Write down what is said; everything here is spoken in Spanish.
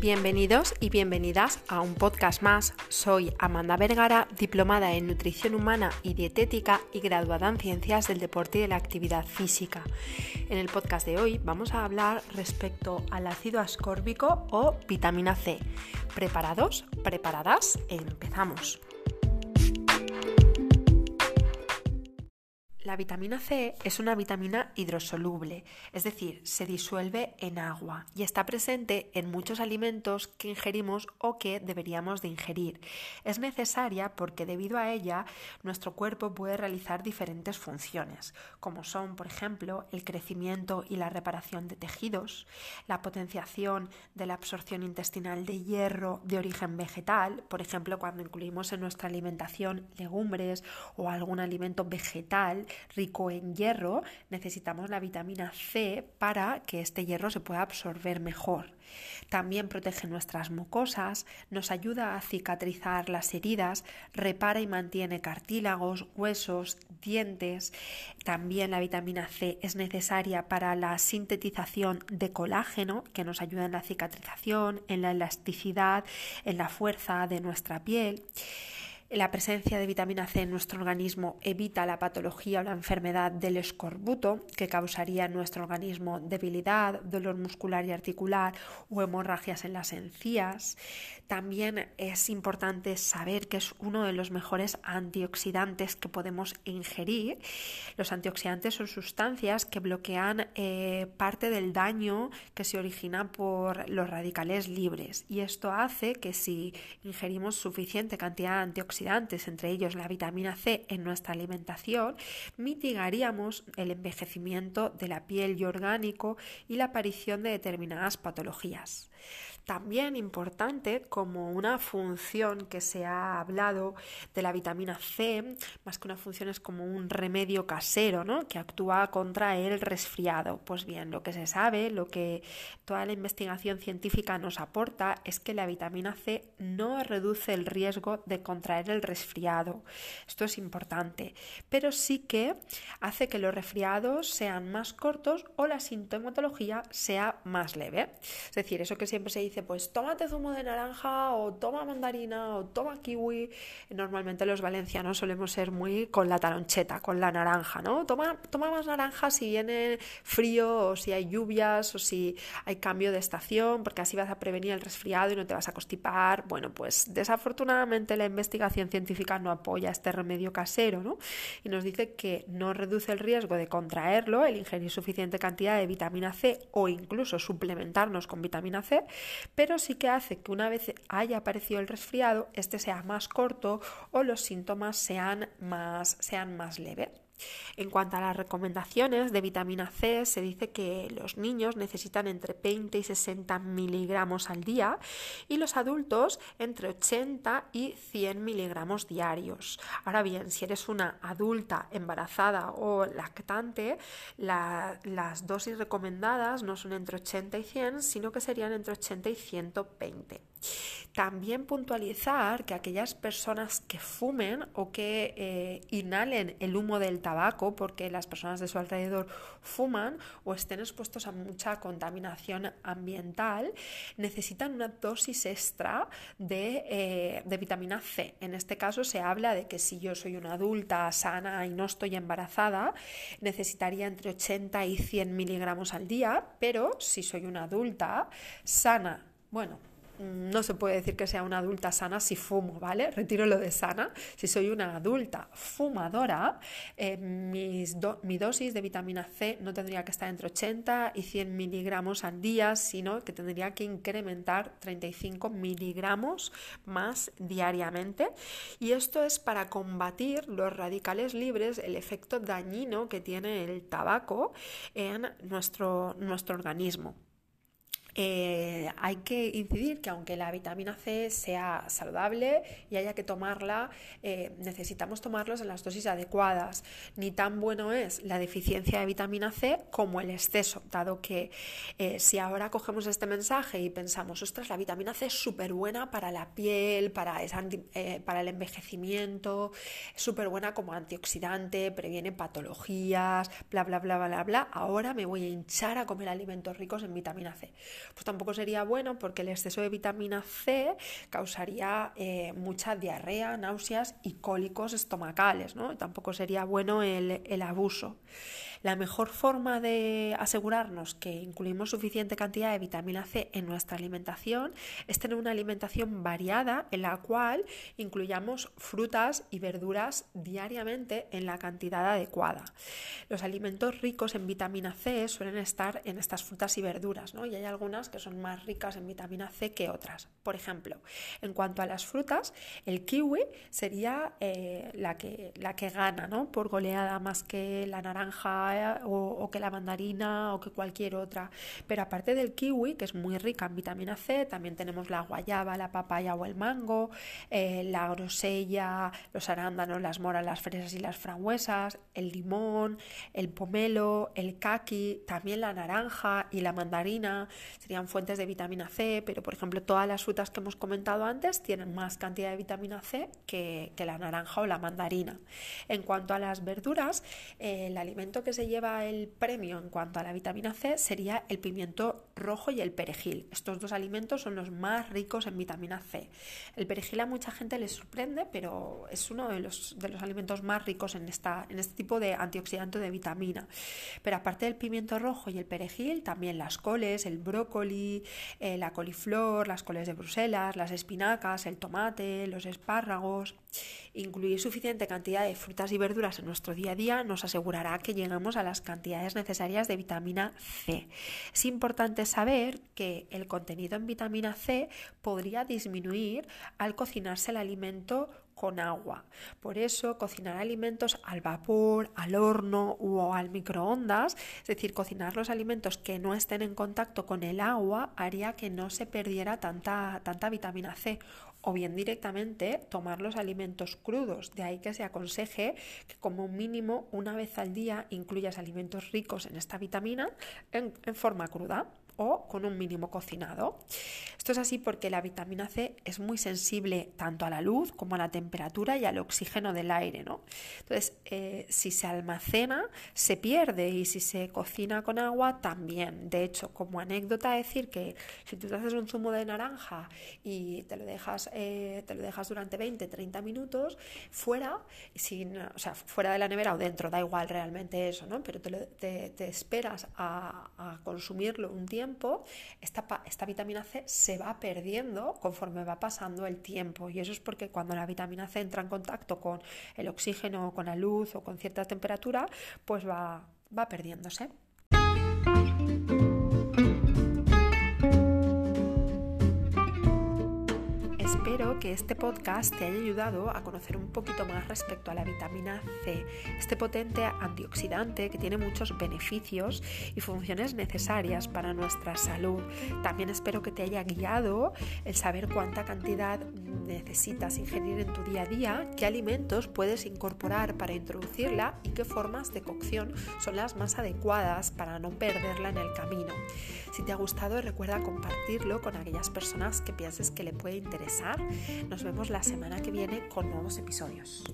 Bienvenidos y bienvenidas a un podcast más. Soy Amanda Vergara, diplomada en nutrición humana y dietética y graduada en ciencias del deporte y de la actividad física. En el podcast de hoy vamos a hablar respecto al ácido ascórbico o vitamina C. ¿Preparados? ¿Preparadas? Empezamos. La vitamina C es una vitamina hidrosoluble, es decir, se disuelve en agua y está presente en muchos alimentos que ingerimos o que deberíamos de ingerir. Es necesaria porque debido a ella nuestro cuerpo puede realizar diferentes funciones, como son, por ejemplo, el crecimiento y la reparación de tejidos, la potenciación de la absorción intestinal de hierro de origen vegetal, por ejemplo, cuando incluimos en nuestra alimentación legumbres o algún alimento vegetal, rico en hierro, necesitamos la vitamina C para que este hierro se pueda absorber mejor. También protege nuestras mucosas, nos ayuda a cicatrizar las heridas, repara y mantiene cartílagos, huesos, dientes. También la vitamina C es necesaria para la sintetización de colágeno, que nos ayuda en la cicatrización, en la elasticidad, en la fuerza de nuestra piel. La presencia de vitamina C en nuestro organismo evita la patología o la enfermedad del escorbuto, que causaría en nuestro organismo debilidad, dolor muscular y articular o hemorragias en las encías. También es importante saber que es uno de los mejores antioxidantes que podemos ingerir. Los antioxidantes son sustancias que bloquean eh, parte del daño que se origina por los radicales libres y esto hace que si ingerimos suficiente cantidad de antioxidantes entre ellos la vitamina C, en nuestra alimentación, mitigaríamos el envejecimiento de la piel y orgánico y la aparición de determinadas patologías. También importante como una función que se ha hablado de la vitamina C, más que una función es como un remedio casero, ¿no? Que actúa contra el resfriado. Pues bien, lo que se sabe, lo que toda la investigación científica nos aporta es que la vitamina C no reduce el riesgo de contraer el resfriado. Esto es importante, pero sí que hace que los resfriados sean más cortos o la sintomatología sea más leve. Es decir, eso que siempre se dice pues tómate zumo de naranja o toma mandarina o toma kiwi. Normalmente los valencianos solemos ser muy con la taroncheta, con la naranja, ¿no? Toma, toma más naranja si viene frío o si hay lluvias o si hay cambio de estación, porque así vas a prevenir el resfriado y no te vas a constipar. Bueno, pues desafortunadamente la investigación científica no apoya este remedio casero, ¿no? Y nos dice que no reduce el riesgo de contraerlo, el ingerir suficiente cantidad de vitamina C o incluso suplementarnos con vitamina C, pero sí que hace que una vez haya aparecido el resfriado, este sea más corto o los síntomas sean más, sean más leves. En cuanto a las recomendaciones de vitamina C, se dice que los niños necesitan entre 20 y 60 miligramos al día y los adultos entre 80 y 100 miligramos diarios. Ahora bien, si eres una adulta embarazada o lactante, las dosis recomendadas no son entre 80 y 100, sino que serían entre 80 y 120. También puntualizar que aquellas personas que fumen o que eh, inhalen el humo del tabaco, porque las personas de su alrededor fuman o estén expuestos a mucha contaminación ambiental, necesitan una dosis extra de, eh, de vitamina C. En este caso se habla de que si yo soy una adulta sana y no estoy embarazada, necesitaría entre 80 y 100 miligramos al día, pero si soy una adulta sana, bueno, no se puede decir que sea una adulta sana si fumo, ¿vale? Retiro lo de sana. Si soy una adulta fumadora, eh, mi dosis de vitamina C no tendría que estar entre 80 y 100 miligramos al día, sino que tendría que incrementar 35 miligramos más diariamente. Y esto es para combatir los radicales libres, el efecto dañino que tiene el tabaco en nuestro, nuestro organismo. Eh, hay que incidir que aunque la vitamina C sea saludable y haya que tomarla, eh, necesitamos tomarlos en las dosis adecuadas. Ni tan bueno es la deficiencia de vitamina C como el exceso, dado que eh, si ahora cogemos este mensaje y pensamos, ostras, la vitamina C es súper buena para la piel, para, el envejecimiento, es súper buena como antioxidante, previene patologías, bla, bla, bla, bla, bla, ahora me voy a hinchar a comer alimentos ricos en vitamina C. Pues tampoco sería bueno porque el exceso de vitamina C causaría eh, mucha diarrea, náuseas y cólicos estomacales, ¿no? Tampoco sería bueno el, el abuso. La mejor forma de asegurarnos que incluimos suficiente cantidad de vitamina C en nuestra alimentación es tener una alimentación variada en la cual incluyamos frutas y verduras diariamente en la cantidad adecuada. Los alimentos ricos en vitamina C suelen estar en estas frutas y verduras, ¿no? Y hay algunas que son más ricas en vitamina C que otras. Por ejemplo, en cuanto a las frutas, el kiwi sería eh, la, que, la que gana, ¿no? Por goleada más que la naranja o, que la mandarina o que cualquier otra. Pero aparte del kiwi, que es muy rica en vitamina C, también tenemos la guayaba, la papaya o el mango, eh, la grosella, los arándanos, las moras, las fresas y las frambuesas, el limón, el pomelo, el kaki, también la naranja y la mandarina serían fuentes de vitamina C, pero por ejemplo todas las frutas que hemos comentado antes tienen más cantidad de vitamina C que, la naranja o la mandarina. En cuanto a las verduras, eh, el alimento que se lleva el premio en cuanto a la vitamina C sería el pimiento rojo y el perejil. Estos dos alimentos son los más ricos en vitamina C. El perejil a mucha gente le sorprende, pero es uno de los, de los alimentos más ricos en, esta, en este tipo de antioxidante de vitamina. Pero aparte del pimiento rojo y el perejil, también las coles, el brócoli, eh, la coliflor, las coles de Bruselas, las espinacas, el tomate, los espárragos. Incluir suficiente cantidad de frutas y verduras en nuestro día a día nos asegurará que llegamos a las cantidades necesarias de vitamina C. Es importante saber que el contenido en vitamina C podría disminuir al cocinarse el alimento con agua. Por eso, cocinar alimentos al vapor, al horno o al microondas, es decir, cocinar los alimentos que no estén en contacto con el agua, haría que no se perdiera tanta, tanta vitamina C o bien directamente tomar los alimentos crudos. De ahí que se aconseje que como mínimo una vez al día incluyas alimentos ricos en esta vitamina en, en forma cruda o con un mínimo cocinado. Esto es así porque la vitamina C es muy sensible tanto a la luz como a la temperatura y al oxígeno del aire. ¿no? Entonces, eh, si se almacena, se pierde y si se cocina con agua, también. De hecho, como anécdota, decir que si tú te haces un zumo de naranja y te lo dejas, eh, te lo dejas durante 20, 30 minutos fuera, sin, o sea, fuera de la nevera o dentro, da igual realmente eso, ¿no? pero te, esperas a consumirlo un tiempo esta, esta vitamina C se va perdiendo conforme va pasando el tiempo. Y eso es porque cuando la vitamina C entra en contacto con el oxígeno, con la luz o con cierta temperatura, pues va, va perdiéndose. Que este podcast te haya ayudado a conocer un poquito más respecto a la vitamina C, este potente antioxidante que tiene muchos beneficios y funciones necesarias para nuestra salud. También espero que te haya guiado el saber cuánta cantidad necesitas ingerir en tu día a día, qué alimentos puedes incorporar para introducirla y qué formas de cocción son las más adecuadas para no perderla en el camino. Si te ha gustado, recuerda compartirlo con aquellas personas que pienses que le puede interesar. Nos vemos la semana que viene con nuevos episodios.